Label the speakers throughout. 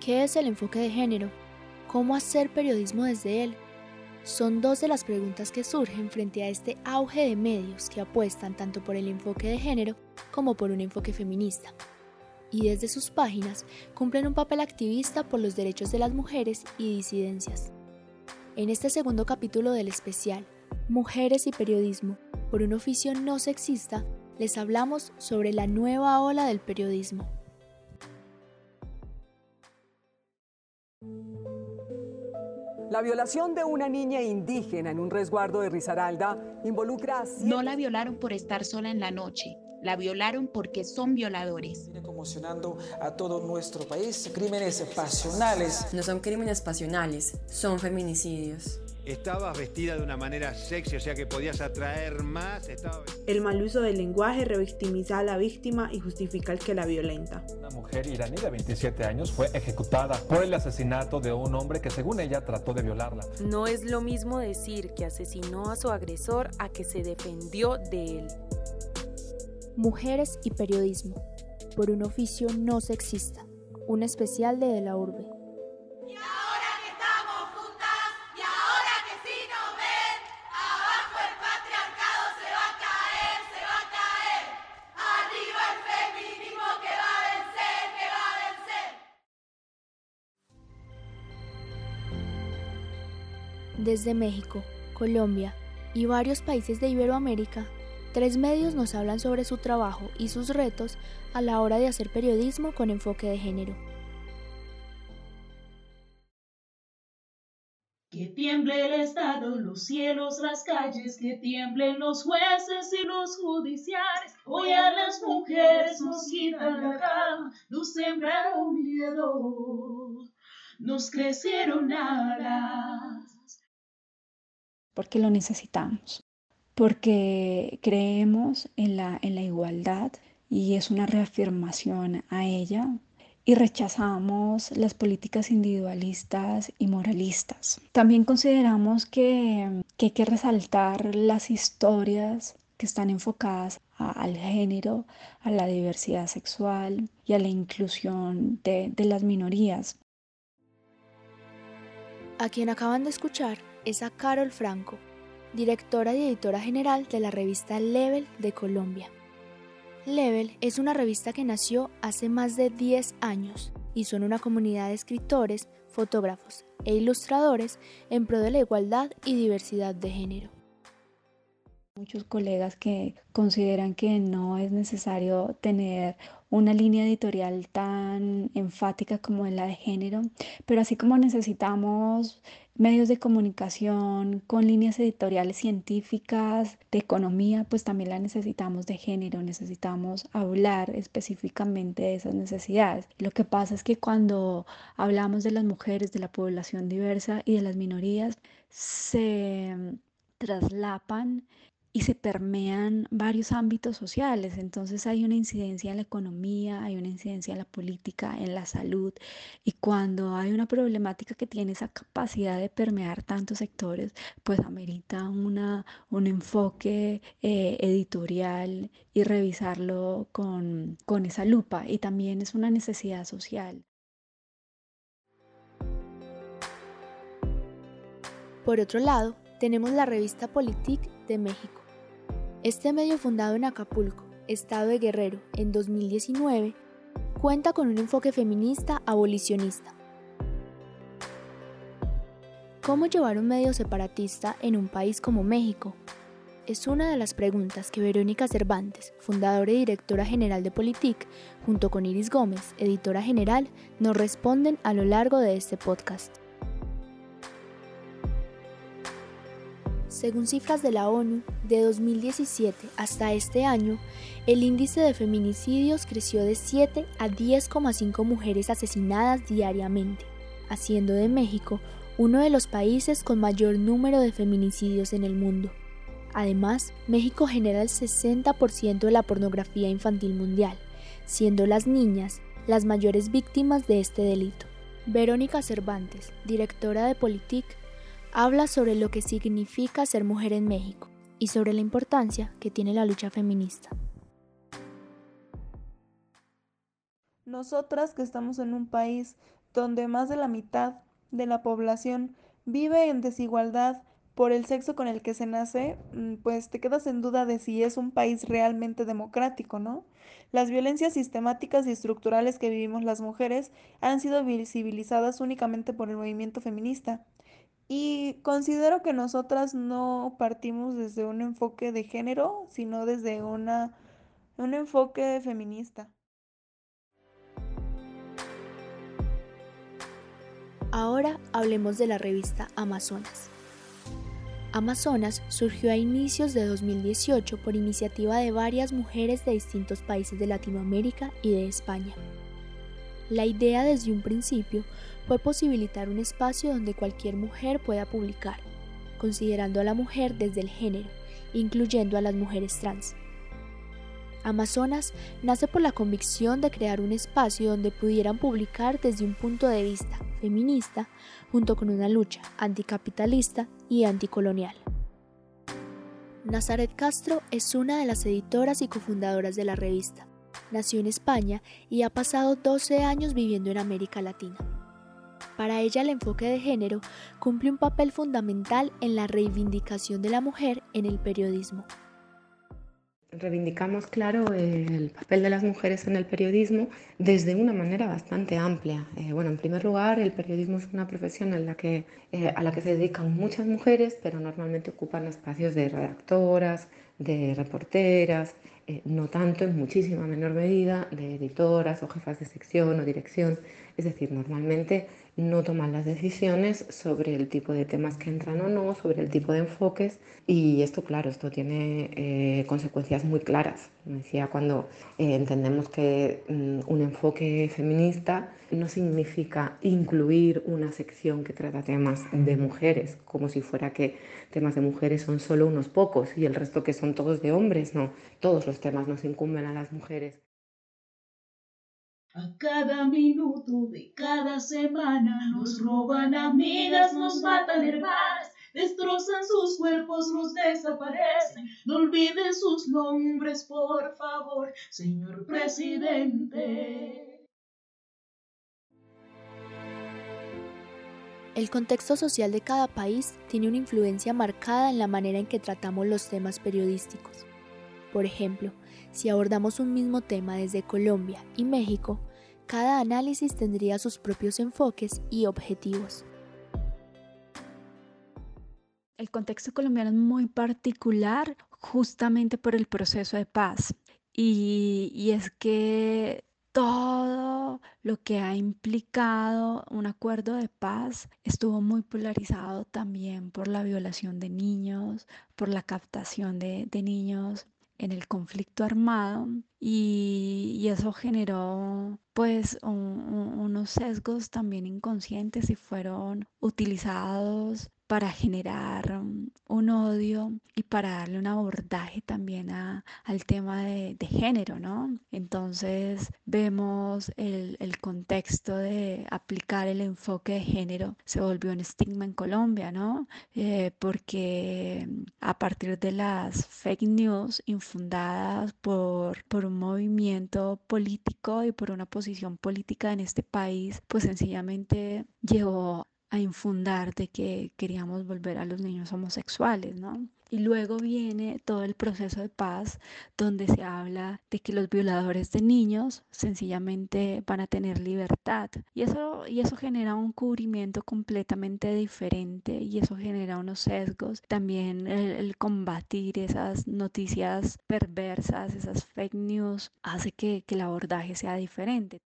Speaker 1: ¿Qué es el enfoque de género? ¿Cómo hacer periodismo desde él? Son dos de las preguntas que surgen frente a este auge de medios que apuestan tanto por el enfoque de género como por un enfoque feminista. Y desde sus páginas cumplen un papel activista por los derechos de las mujeres y disidencias. En este segundo capítulo del especial, Mujeres y Periodismo, por un oficio no sexista, les hablamos sobre la nueva ola del periodismo.
Speaker 2: La violación de una niña indígena en un resguardo de Risaralda involucra a
Speaker 3: No la violaron por estar sola en la noche, la violaron porque son violadores.
Speaker 4: Viene conmocionando a todo nuestro país. Crímenes pasionales.
Speaker 5: No son crímenes pasionales, son feminicidios.
Speaker 6: Estabas vestida de una manera sexy, o sea que podías atraer más.
Speaker 7: El mal uso del lenguaje revictimiza a la víctima y justifica el que la violenta.
Speaker 8: Una mujer iraní de 27 años fue ejecutada por el asesinato de un hombre que según ella trató de violarla.
Speaker 9: No es lo mismo decir que asesinó a su agresor a que se defendió de él.
Speaker 1: Mujeres y periodismo, por un oficio no sexista, un especial de De la Urbe. Desde México, Colombia y varios países de Iberoamérica, tres medios nos hablan sobre su trabajo y sus retos a la hora de hacer periodismo con enfoque de género.
Speaker 10: Que tiemble el Estado, los cielos, las calles, que tiemblen los jueces y los judiciales. Hoy a las mujeres nos quitan la cama, nos sembraron miedo, nos crecieron alas
Speaker 11: porque lo necesitamos, porque creemos en la, en la igualdad y es una reafirmación a ella y rechazamos las políticas individualistas y moralistas. También consideramos que, hay que resaltar las historias que están enfocadas al género, a la diversidad sexual y a la inclusión de, de las minorías.
Speaker 1: A quien acaban de escuchar es a Carol Franco, directora y editora general de la revista Level de Colombia. Level es una revista que nació hace más de 10 años y son una comunidad de escritores, fotógrafos e ilustradores en pro de la igualdad y diversidad de género.
Speaker 11: Muchos colegas que consideran que no es necesario tener una línea editorial tan enfática como la de género, pero así como necesitamos medios de comunicación con líneas editoriales científicas, de economía, pues también la necesitamos de género, necesitamos hablar específicamente de esas necesidades. Lo que pasa es que cuando hablamos de las mujeres, de la población diversa y de las minorías, se traslapan y se permean varios ámbitos sociales. Entonces hay una incidencia en la economía, hay una incidencia en la política, en la salud. Y cuando hay una problemática que tiene esa capacidad de permear tantos sectores, pues amerita una, un enfoque eh, editorial y revisarlo con, con esa lupa. Y también es una necesidad social.
Speaker 1: Por otro lado, tenemos la revista Politique de México este medio fundado en Acapulco, estado de Guerrero, en 2019, cuenta con un enfoque feminista abolicionista. ¿Cómo llevar un medio separatista en un país como México? Es una de las preguntas que Verónica Cervantes, fundadora y directora general de Politic, junto con Iris Gómez, editora general, nos responden a lo largo de este podcast. Según cifras de la ONU, de 2017 hasta este año, el índice de feminicidios creció de 7 a 10,5 mujeres asesinadas diariamente, haciendo de México uno de los países con mayor número de feminicidios en el mundo. Además, México genera el 60% de la pornografía infantil mundial, siendo las niñas las mayores víctimas de este delito. Verónica Cervantes, directora de Politic, habla sobre lo que significa ser mujer en México y sobre la importancia que tiene la lucha feminista.
Speaker 12: Nosotras que estamos en un país
Speaker 7: donde más de la mitad de la población vive en desigualdad por el sexo con el que se nace, mm, pues te quedas en duda de si es un país realmente democrático, ¿no? Las violencias sistemáticas y estructurales que vivimos las mujeres han sido visibilizadas únicamente por el movimiento feminista. Y considero que nosotras no partimos desde un enfoque de género, sino desde una, un enfoque feminista.
Speaker 1: Ahora hablemos de la revista Amazonas. Amazonas surgió a inicios de 2018 por iniciativa de varias mujeres de distintos países de Latinoamérica y de España. La idea desde un principio fue posibilitar un espacio donde cualquier mujer pueda publicar, considerando a la mujer desde el género, incluyendo a las mujeres trans. Amazonas nace por la convicción de crear un espacio donde pudieran publicar desde un punto de vista feminista junto con una lucha anticapitalista y anticolonial. Nazaret Castro es una de las editoras y cofundadoras de la revista. Nació en España y ha pasado 12 años viviendo en América Latina. Para ella el enfoque de género cumple un papel fundamental en la reivindicación de la mujer en el periodismo
Speaker 12: reivindicamos, claro, el papel de las mujeres en el periodismo desde una manera bastante amplia. Eh, bueno, en primer lugar, el periodismo es una profesión en la que, eh, a la que se dedican muchas mujeres, pero normalmente ocupan espacios de redactoras, de reporteras, eh, no tanto, en muchísima menor medida, de editoras o jefas de sección o dirección. Es decir, normalmente no toman las decisiones sobre el tipo de temas que entran o no, sobre el tipo de enfoques y esto, claro, esto tiene eh, consecuencias muy claras. Me decía cuando eh, entendemos que mm, un enfoque feminista no significa incluir una sección que trata temas de mujeres, como si fuera que temas de mujeres son solo unos pocos y el resto que son todos de hombres, no, todos los temas nos incumben a las mujeres.
Speaker 10: A cada minuto de cada semana nos roban amigas, nos matan hermanas, destrozan sus cuerpos, los desaparecen. No olviden sus nombres, por favor, señor presidente.
Speaker 1: El contexto social de cada país tiene una influencia marcada en la manera en que tratamos los temas periodísticos. Por ejemplo, si abordamos un mismo tema desde Colombia y México, cada análisis tendría sus propios enfoques y objetivos.
Speaker 11: El contexto colombiano es muy particular justamente por el proceso de paz. Y, es que todo lo que ha implicado un acuerdo de paz estuvo muy polarizado también por la violación de niños, por la captación de, niños en el conflicto armado y, eso generó pues unos sesgos también inconscientes y fueron utilizados para generar un odio y para darle un abordaje también al tema de, género, ¿no? Entonces vemos el, contexto de aplicar el enfoque de género se volvió un estigma en Colombia, ¿no? Eh, porque a partir de las fake news infundadas por, por un movimiento político y por una posición política en este país, pues sencillamente llevó a infundar de que queríamos volver a los niños homosexuales, ¿no? Y luego viene todo el proceso de paz donde se habla de que los violadores de niños sencillamente van a tener libertad. Y eso, y eso genera un cubrimiento completamente diferente y eso genera unos sesgos. También el, combatir esas noticias perversas, esas fake news, hace que, que el abordaje sea diferente.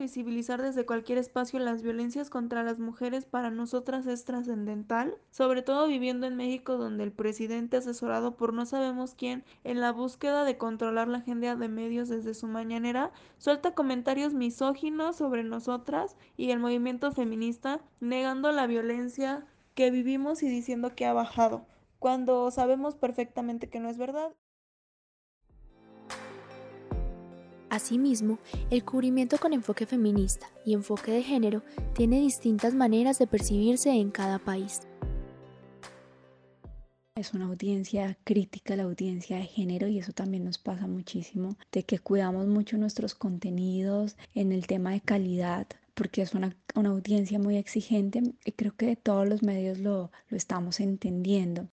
Speaker 7: Visibilizar desde cualquier espacio las violencias contra las mujeres para nosotras es trascendental, sobre todo viviendo en México donde el presidente asesorado por no sabemos quién en la búsqueda de controlar la agenda de medios desde su mañanera suelta comentarios misóginos sobre nosotras y el movimiento feminista negando la violencia que vivimos y diciendo que ha bajado, cuando sabemos perfectamente que no es verdad.
Speaker 1: Asimismo, el cubrimiento con enfoque feminista y enfoque de género tiene distintas maneras de percibirse en cada país.
Speaker 11: Es una audiencia crítica, la audiencia de género, y eso también nos pasa muchísimo, de que cuidamos mucho nuestros contenidos en el tema de calidad porque es una, audiencia muy exigente y creo que todos los medios lo, lo estamos entendiendo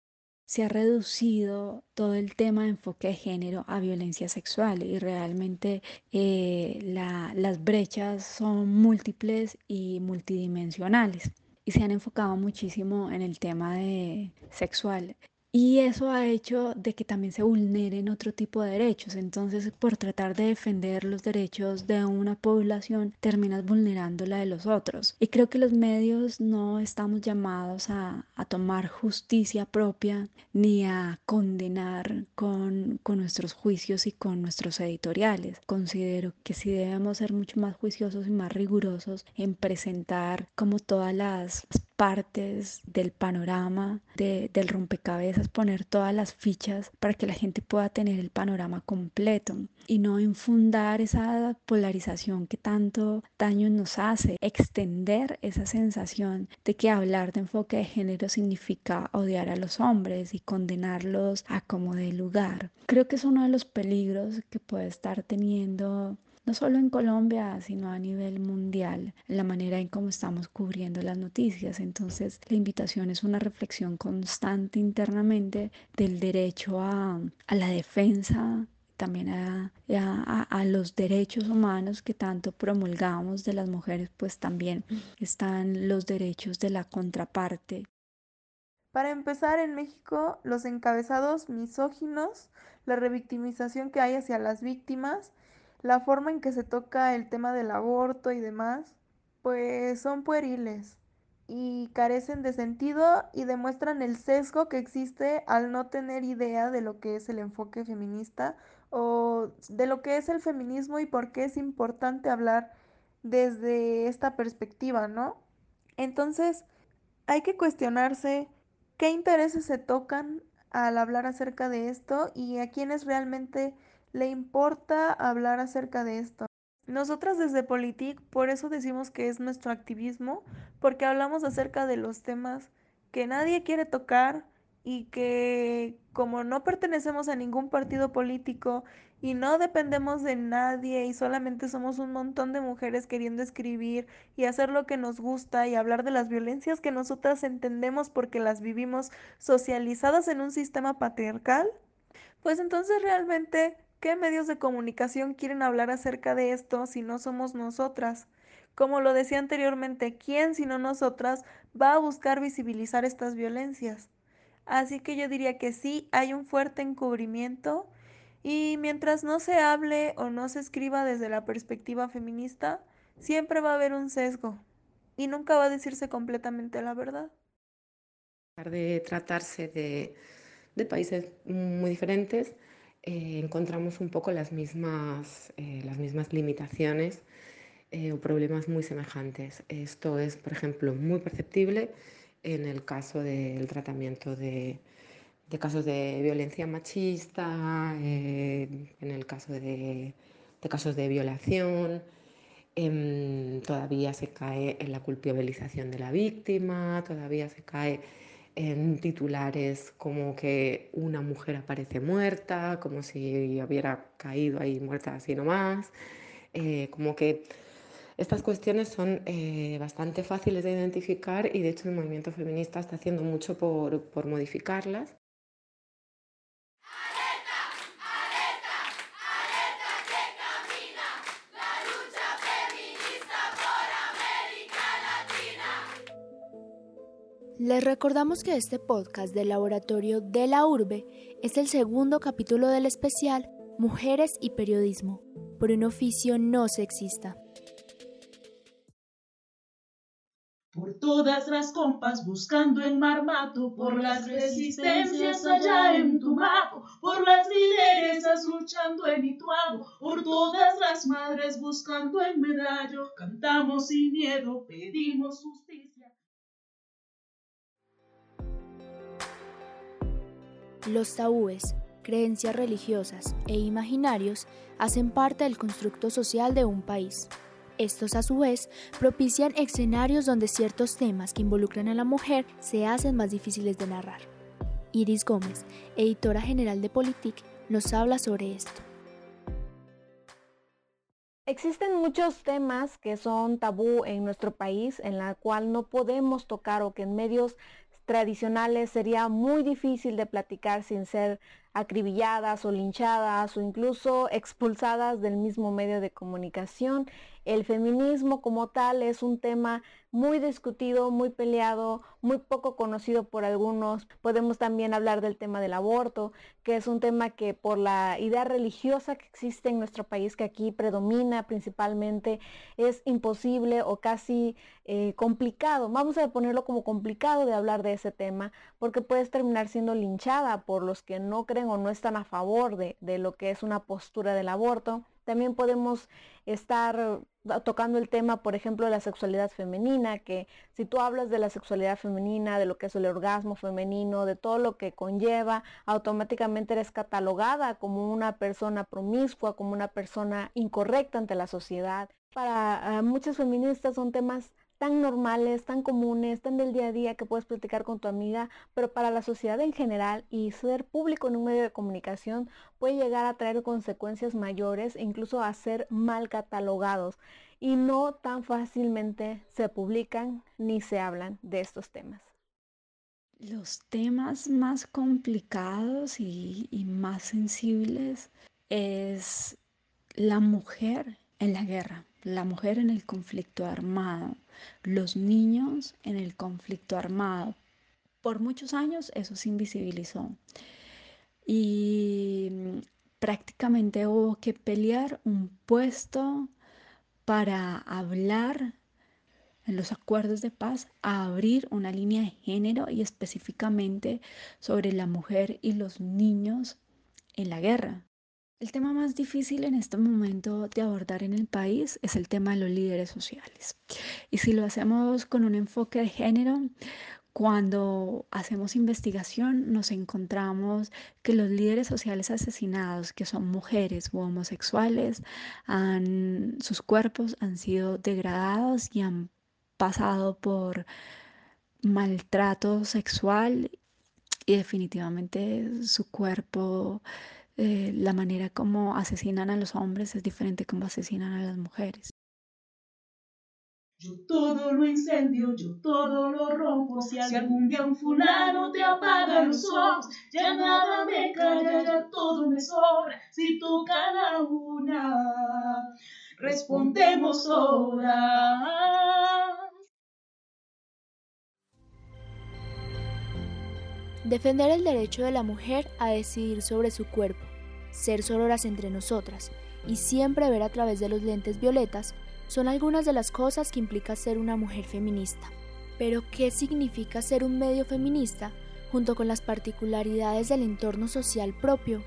Speaker 11: se ha reducido todo el tema de enfoque de género a violencia sexual y realmente eh, las brechas son múltiples y multidimensionales y se han enfocado muchísimo en el tema de sexual y eso ha hecho de que también se vulneren otro tipo de derechos. Entonces, por tratar de defender los derechos de una población, terminas vulnerando la de los otros. Y creo que los medios no estamos llamados a, tomar justicia propia ni a condenar con, con nuestros juicios y con nuestros editoriales. Considero que sí debemos ser mucho más juiciosos y más rigurosos en presentar como todas las partes del panorama del rompecabezas, poner todas las fichas para que la gente pueda tener el panorama completo y no infundar esa polarización que tanto daño nos hace, extender esa sensación de que hablar de enfoque de género significa odiar a los hombres y condenarlos a como de lugar. Creo que es uno de los peligros que puede estar teniendo no solo en Colombia, sino a nivel mundial, la manera en cómo estamos cubriendo las noticias. Entonces, la invitación es una reflexión constante internamente del derecho a, la defensa también a, a, los derechos humanos que tanto promulgamos de las mujeres, pues también están los derechos de la contraparte.
Speaker 7: Para empezar, en México, los encabezados misóginos, la revictimización que hay hacia las víctimas, la forma en que se toca el tema del aborto y demás, pues son pueriles y carecen de sentido y demuestran el sesgo que existe al no tener idea de lo que es el enfoque feminista o de lo que es el feminismo y por qué es importante hablar desde esta perspectiva, ¿no? Entonces, hay que cuestionarse qué intereses se tocan al hablar acerca de esto y a quiénes realmente le importa hablar acerca de esto. Nosotras desde Politic por eso decimos que es nuestro activismo, porque hablamos acerca de los temas que nadie quiere tocar y que como no pertenecemos a ningún partido político y no dependemos de nadie y solamente somos un montón de mujeres queriendo escribir y hacer lo que nos gusta y hablar de las violencias que nosotras entendemos porque las vivimos socializadas en un sistema patriarcal, pues entonces realmente ¿Qué medios de comunicación quieren hablar acerca de esto si no somos nosotras? Como lo decía anteriormente, ¿quién sino nosotras va a buscar visibilizar estas violencias? Así que yo diría que sí, hay un fuerte encubrimiento y mientras no se hable o no se escriba desde la perspectiva feminista, siempre va a haber un sesgo y nunca va a decirse completamente la verdad.
Speaker 12: De tratarse de países muy diferentes, eh, encontramos un poco las mismas, eh, las mismas limitaciones eh, o problemas muy semejantes. Esto es, por ejemplo, muy perceptible en el caso del tratamiento de, casos de violencia machista, en el caso de, de casos de violación. Em, todavía se cae en la culpabilización de la víctima, todavía se cae en titulares como que una mujer aparece muerta, como si hubiera caído ahí muerta así nomás, eh, como que estas cuestiones son eh, bastante fáciles de identificar y de hecho el movimiento feminista está haciendo mucho por, por modificarlas.
Speaker 1: Les recordamos que este podcast del laboratorio de la urbe es el segundo capítulo del especial Mujeres y Periodismo, por un oficio no sexista.
Speaker 10: Por todas las compas buscando en Marmato, por las resistencias allá en Tumaco, por las lideresas luchando en Ituago, por todas las madres buscando en Medallo, cantamos sin miedo, pedimos justicia.
Speaker 1: Los tabúes, creencias religiosas e imaginarios hacen parte del constructo social de un país. Estos a su vez propician escenarios donde ciertos temas que involucran a la mujer se hacen más difíciles de narrar. Iris Gómez, editora general de Politic, nos habla sobre esto.
Speaker 13: Existen muchos temas que son tabú en nuestro país, en la cual no podemos tocar o que en medios tradicionales sería muy difícil de platicar sin ser acribilladas o linchadas o incluso expulsadas del mismo medio de comunicación. El feminismo como tal es un tema muy discutido, muy peleado, muy poco conocido por algunos. Podemos también hablar del tema del aborto, que es un tema que por la idea religiosa que existe en nuestro país, que aquí predomina principalmente, es imposible o casi eh, complicado. Vamos a ponerlo como complicado de hablar de ese tema, porque puedes terminar siendo linchada por los que no creen o no están a favor de, de lo que es una postura del aborto. También podemos estar tocando el tema, por ejemplo, de la sexualidad femenina, que si tú hablas de la sexualidad femenina, de lo que es el orgasmo femenino, de todo lo que conlleva, automáticamente eres catalogada como una persona promiscua, como una persona incorrecta ante la sociedad. Para ah, muchas feministas son temas tan normales, tan comunes, tan del día a día que puedes platicar con tu amiga, pero para la sociedad en general y ser público en un medio de comunicación puede llegar a traer consecuencias mayores e incluso a ser mal catalogados y no tan fácilmente se publican ni se hablan de estos temas.
Speaker 11: Los temas más complicados y, y más sensibles es la mujer en la guerra, la mujer en el conflicto armado, los niños en el conflicto armado. Por muchos años eso se invisibilizó y mm, prácticamente hubo que pelear un puesto para hablar en los acuerdos de paz a abrir una línea de género y específicamente sobre la mujer y los niños en la guerra. El tema más difícil en este momento de abordar en el país es el tema de los líderes sociales. Y si lo hacemos con un enfoque de género, cuando hacemos investigación nos encontramos que los líderes sociales asesinados, que son mujeres u homosexuales, sus cuerpos han sido degradados y han pasado por maltrato sexual y definitivamente su cuerpo eh, la manera como asesinan a los hombres es diferente como asesinan a las mujeres.
Speaker 10: Yo todo lo incendio, yo todo lo rompo. Si algún día un fulano te apaga los ojos, ya nada me calla, ya todo me sobra. Si tú cada una, respondemos ahora.
Speaker 1: Defender el derecho de la mujer a decidir sobre su cuerpo ser sororas entre nosotras y siempre ver a través de los lentes violetas son algunas de las cosas que implica ser una mujer feminista. Pero, ¿qué significa ser un medio feminista junto con las particularidades del entorno social propio?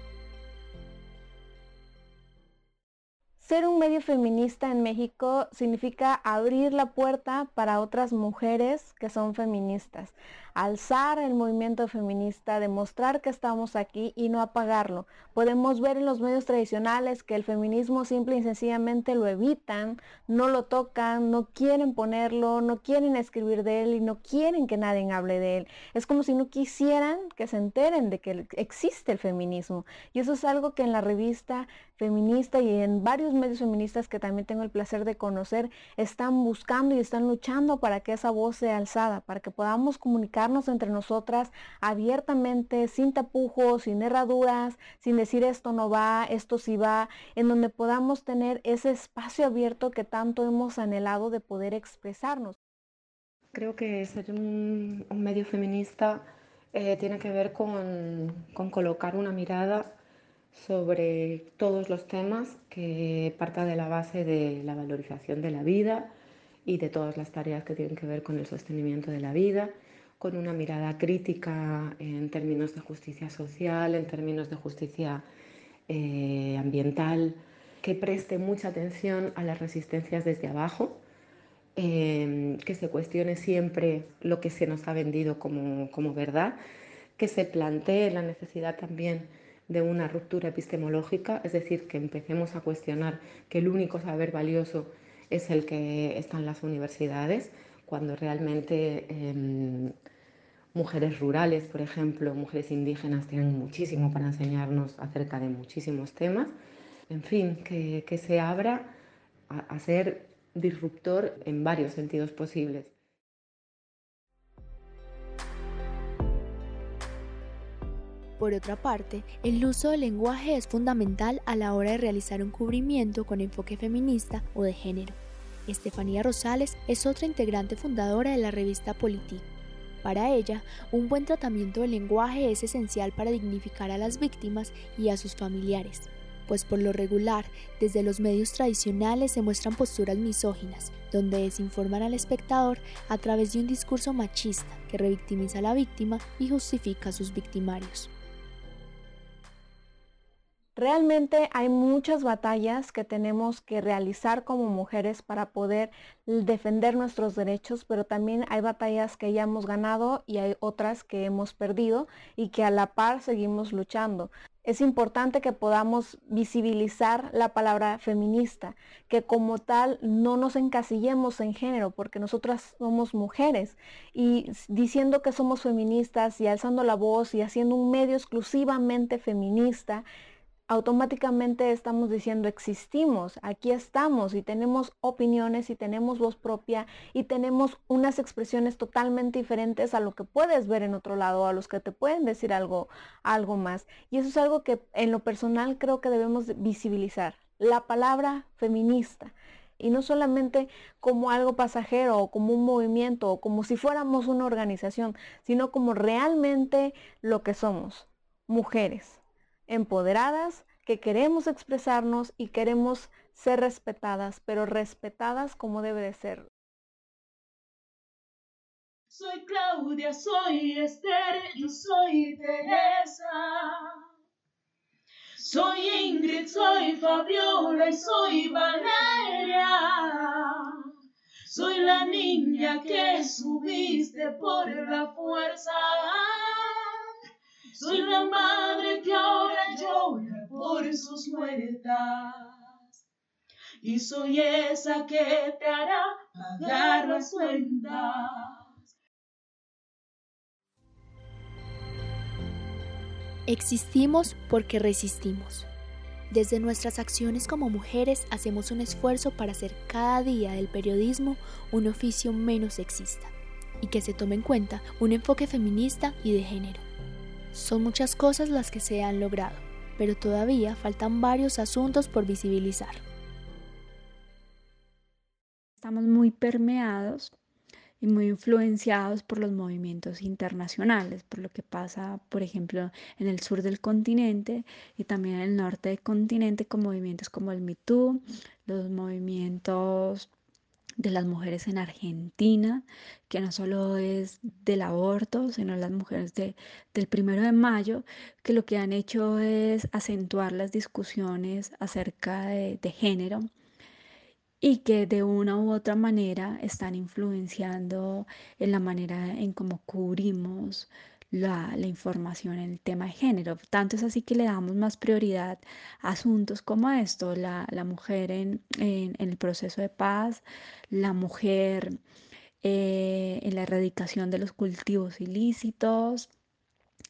Speaker 13: Ser un medio feminista en México significa abrir la puerta para otras mujeres que son feministas, alzar el movimiento feminista, demostrar que estamos aquí y no apagarlo. Podemos ver en los medios tradicionales que el feminismo simple y sencillamente lo evitan, no lo tocan, no quieren ponerlo, no quieren escribir de él y no quieren que nadie hable de él. Es como si no quisieran que se enteren de que existe el feminismo. Y eso es algo que en la revista feminista y en varios feministas que también tengo el placer de conocer están buscando y están luchando para que esa voz sea alzada, para que podamos comunicar entre nosotras abiertamente, sin tapujos, sin herraduras, sin decir esto no va, esto sí va, en donde podamos tener ese espacio abierto que tanto hemos anhelado de poder expresarnos.
Speaker 12: Creo que ser un, medio feminista eh, tiene que ver con colocar una mirada sobre todos los temas que parta de la base de la valorización de la vida y de todas las tareas que tienen que ver con el sostenimiento de la vida con una mirada crítica en términos de justicia social, en términos de justicia eh, ambiental, que preste mucha atención a las resistencias desde abajo, eh, que se cuestione siempre lo que se nos ha vendido como, como verdad, que se plantee la necesidad también de una ruptura epistemológica, es decir, que empecemos a cuestionar que el único saber valioso es el que está en las universidades, cuando realmente em, mujeres rurales, por ejemplo, mujeres indígenas tienen muchísimo para enseñarnos acerca de muchísimos temas. En fin, que, se abra a ser disruptor en varios sentidos posibles.
Speaker 1: Por otra parte, el uso del lenguaje es fundamental a la hora de realizar un cubrimiento con enfoque feminista o de género. Estefanía Rosales es otra integrante fundadora de la revista Politique. Para ella, un buen tratamiento del lenguaje es esencial para dignificar a las víctimas y a sus familiares, pues por lo regular, desde los medios tradicionales se muestran posturas misóginas, donde desinforman al espectador a través de un discurso machista que revictimiza a la víctima y justifica a sus victimarios.
Speaker 13: Realmente hay muchas batallas que tenemos que realizar como mujeres para poder defender nuestros derechos, pero también hay batallas que ya hemos ganado y hay otras que hemos perdido y que a la par seguimos luchando. Es importante que podamos visibilizar la palabra feminista, que como tal no nos encasillemos en género, porque nosotras somos mujeres y diciendo que somos feministas y alzando la voz y haciendo un medio exclusivamente feminista, automáticamente estamos diciendo existimos, aquí estamos y tenemos opiniones y tenemos voz propia y tenemos unas expresiones totalmente diferentes a lo que puedes ver en otro lado, a los que te pueden decir algo, algo más. Y eso es algo que en lo personal creo que debemos visibilizar. La palabra feminista. Y no solamente como algo pasajero o como un movimiento o como si fuéramos una organización, sino como realmente lo que somos, mujeres empoderadas, que queremos expresarnos y queremos ser respetadas, pero respetadas como debe de ser.
Speaker 10: Soy Claudia, soy Esther, yo soy Teresa. Soy Ingrid, soy Fabiola y soy Valeria. Soy la niña que subiste por la fuerza. Soy la madre que ahora llora por sus muertas. Y soy esa que te hará pagar las.
Speaker 1: Existimos porque resistimos. Desde nuestras acciones como mujeres hacemos un esfuerzo para hacer cada día del periodismo un oficio menos sexista y que se tome en cuenta un enfoque feminista y de género. Son muchas cosas las que se han logrado, pero todavía faltan varios asuntos por visibilizar.
Speaker 11: Estamos muy permeados y muy influenciados por los movimientos internacionales, por lo que pasa, por ejemplo, en el sur del continente y también en el norte del continente con movimientos como el Me los movimientos de las mujeres en Argentina, que no solo es del aborto, sino las mujeres de, del primero de mayo, que lo que han hecho es acentuar las discusiones acerca de, de género y que de una u otra manera están influenciando en la manera en cómo cubrimos la, información en el tema de género. Tanto es así que le damos más prioridad a asuntos como esto, la, mujer en, el proceso de paz, la mujer eh, en la erradicación de los cultivos ilícitos,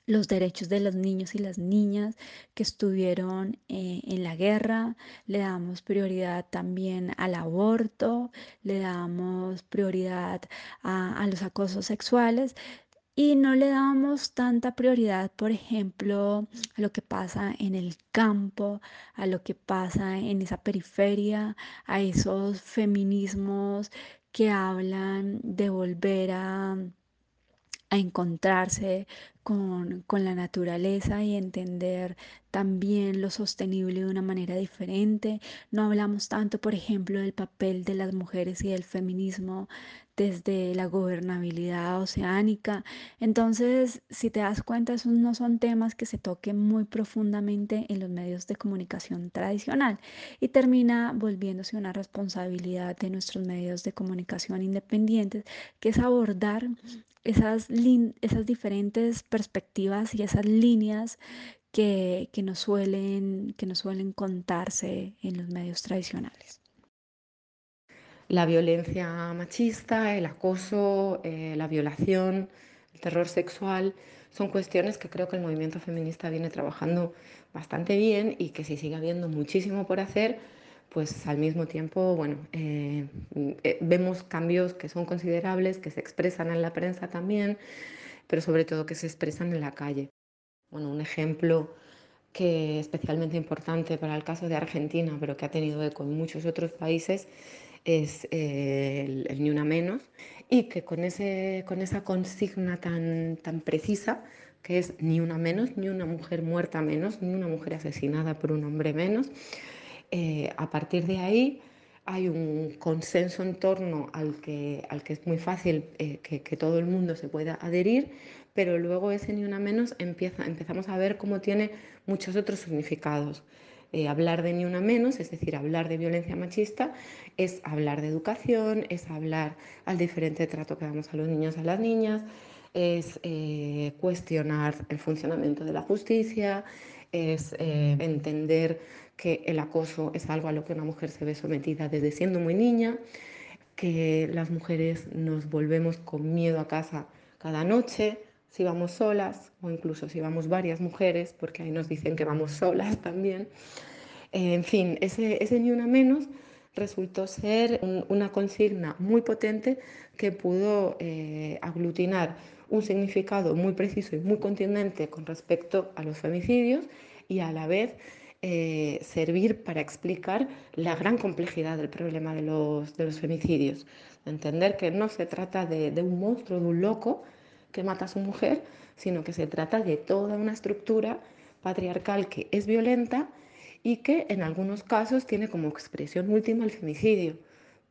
Speaker 11: los derechos de los niños y las niñas que estuvieron eh, en la guerra, le damos prioridad también al aborto, le damos prioridad a, a los acosos sexuales, y no le damos tanta prioridad, por ejemplo, a lo que pasa en el campo, a lo que pasa en esa periferia, a esos feminismos que hablan de volver a, a encontrarse con, la naturaleza y entender también lo sostenible de una manera diferente. No hablamos tanto, por ejemplo, del papel de las mujeres y del feminismo desde la gobernabilidad oceánica. Entonces, si te das cuenta, esos no son temas que se toquen muy profundamente en los medios de comunicación tradicional y termina volviéndose una responsabilidad de nuestros medios de comunicación independientes, que es abordar esas, esas diferentes perspectivas y esas líneas que, que, suelen, que nos suelen contarse en los medios tradicionales.
Speaker 12: La violencia machista, el acoso, eh, la violación, el terror sexual, son cuestiones que creo que el movimiento feminista viene trabajando bastante bien y que si sigue habiendo muchísimo por hacer, pues al mismo tiempo, bueno, eh, eh, vemos cambios que son considerables, que se expresan en la prensa también, pero sobre todo que se expresan en la calle. Bueno, un ejemplo que es especialmente importante para el caso de Argentina, pero que ha tenido eco en muchos otros países, es el, Ni Una Menos, y que con, ese, con esa consigna tan, tan precisa, que es ni una menos, ni una mujer muerta menos, ni una mujer asesinada por un hombre menos, eh, a partir de ahí hay un consenso en torno al que, al que es muy fácil eh, que, que, todo el mundo se pueda adherir, pero luego ese ni una menos empieza, empezamos a ver cómo tiene muchos otros significados. Eh, hablar de ni una menos, es decir, hablar de violencia machista, es hablar de educación, es hablar al diferente trato que damos a los niños y a las niñas, es eh, cuestionar el funcionamiento de la justicia, es eh, entender que el acoso es algo a lo que una mujer se ve sometida desde siendo muy niña, que las mujeres nos volvemos con miedo a casa cada noche, si vamos solas o incluso si vamos varias mujeres, porque ahí nos dicen que vamos solas también. En fin, ese, ese ni una menos resultó ser una consigna muy potente que pudo eh, aglutinar un significado muy preciso y muy contundente con respecto a los femicidios y a la vez eh, servir para explicar la gran complejidad del problema de los, de los femicidios. Entender que no se trata de, de un monstruo, de un loco, que mata a su mujer, sino que se trata de toda una estructura patriarcal que es violenta y que en algunos casos tiene como expresión última el femicidio,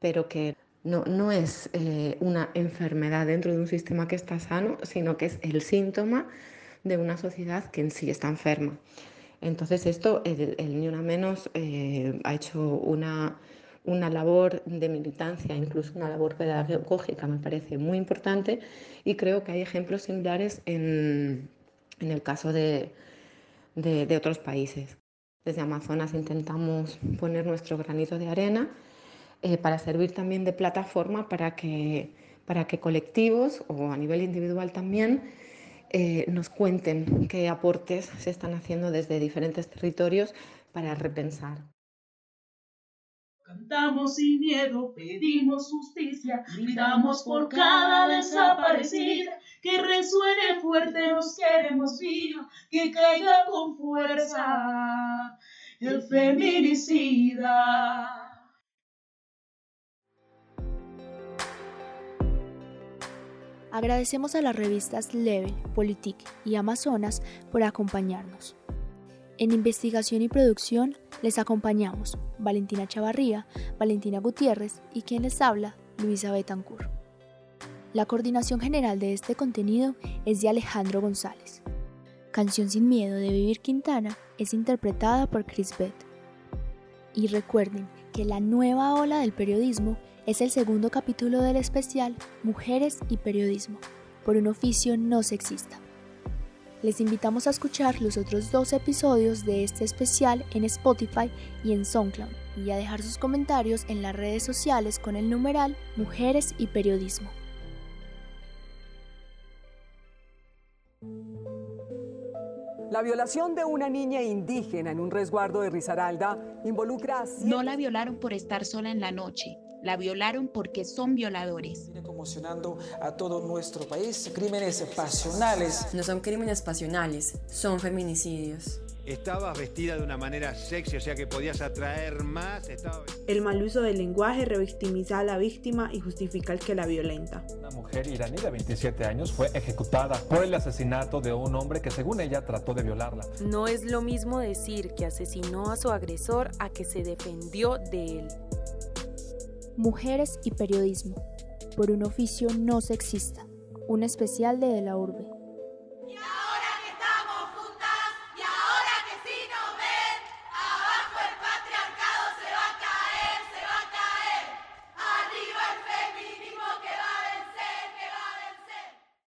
Speaker 12: pero que no, no es eh, una enfermedad dentro de un sistema que está sano, sino que es el síntoma de una sociedad que en sí está enferma. Entonces esto, el, Ni Una Menos eh, ha hecho una, una labor de militancia, incluso una labor pedagógica, me parece muy importante y creo que hay ejemplos similares en, en el caso de, de, otros países. Desde Amazonas intentamos poner nuestro granito de arena eh, para servir también de plataforma para que, para que colectivos o a nivel individual también eh, nos cuenten qué aportes se están haciendo desde diferentes territorios para repensar.
Speaker 10: Cantamos sin miedo, pedimos justicia, gritamos por cada desaparecida, que resuene fuerte, nos queremos viva, que caiga con fuerza el feminicida.
Speaker 1: Agradecemos a las revistas Level, Politic y Amazonas por acompañarnos. En investigación y producción les acompañamos Valentina Chavarría, Valentina Gutiérrez y quien les habla, Luisa Betancourt. La coordinación general de este contenido es de Alejandro González. Canción sin miedo de Vivir Quintana es interpretada por Chris Beth. Y recuerden que la nueva ola del periodismo es el segundo capítulo del especial Mujeres y Periodismo, por un oficio no sexista. Les invitamos a escuchar los otros dos episodios de este especial en Spotify y en SoundCloud y a dejar sus comentarios en las redes sociales con el numeral Mujeres y Periodismo.
Speaker 2: La violación de una niña indígena en un resguardo de Risaralda involucra a...
Speaker 3: No la violaron por estar sola en la noche, la violaron porque son violadores.
Speaker 4: Viene conmocionando a todo nuestro país. Crímenes pasionales.
Speaker 5: No son crímenes pasionales, son feminicidios.
Speaker 6: Estabas vestida de una manera sexy, o sea que podías atraer más. Estaba...
Speaker 14: El mal uso del lenguaje revictimiza a la víctima y justifica el que la violenta.
Speaker 8: Una mujer iraní de 27 años fue ejecutada por el asesinato de un hombre que según ella trató de violarla.
Speaker 9: No es lo mismo decir que asesinó a su agresor a que se defendió de él.
Speaker 1: Mujeres y Periodismo, por un oficio no sexista, un especial de De la Urbe.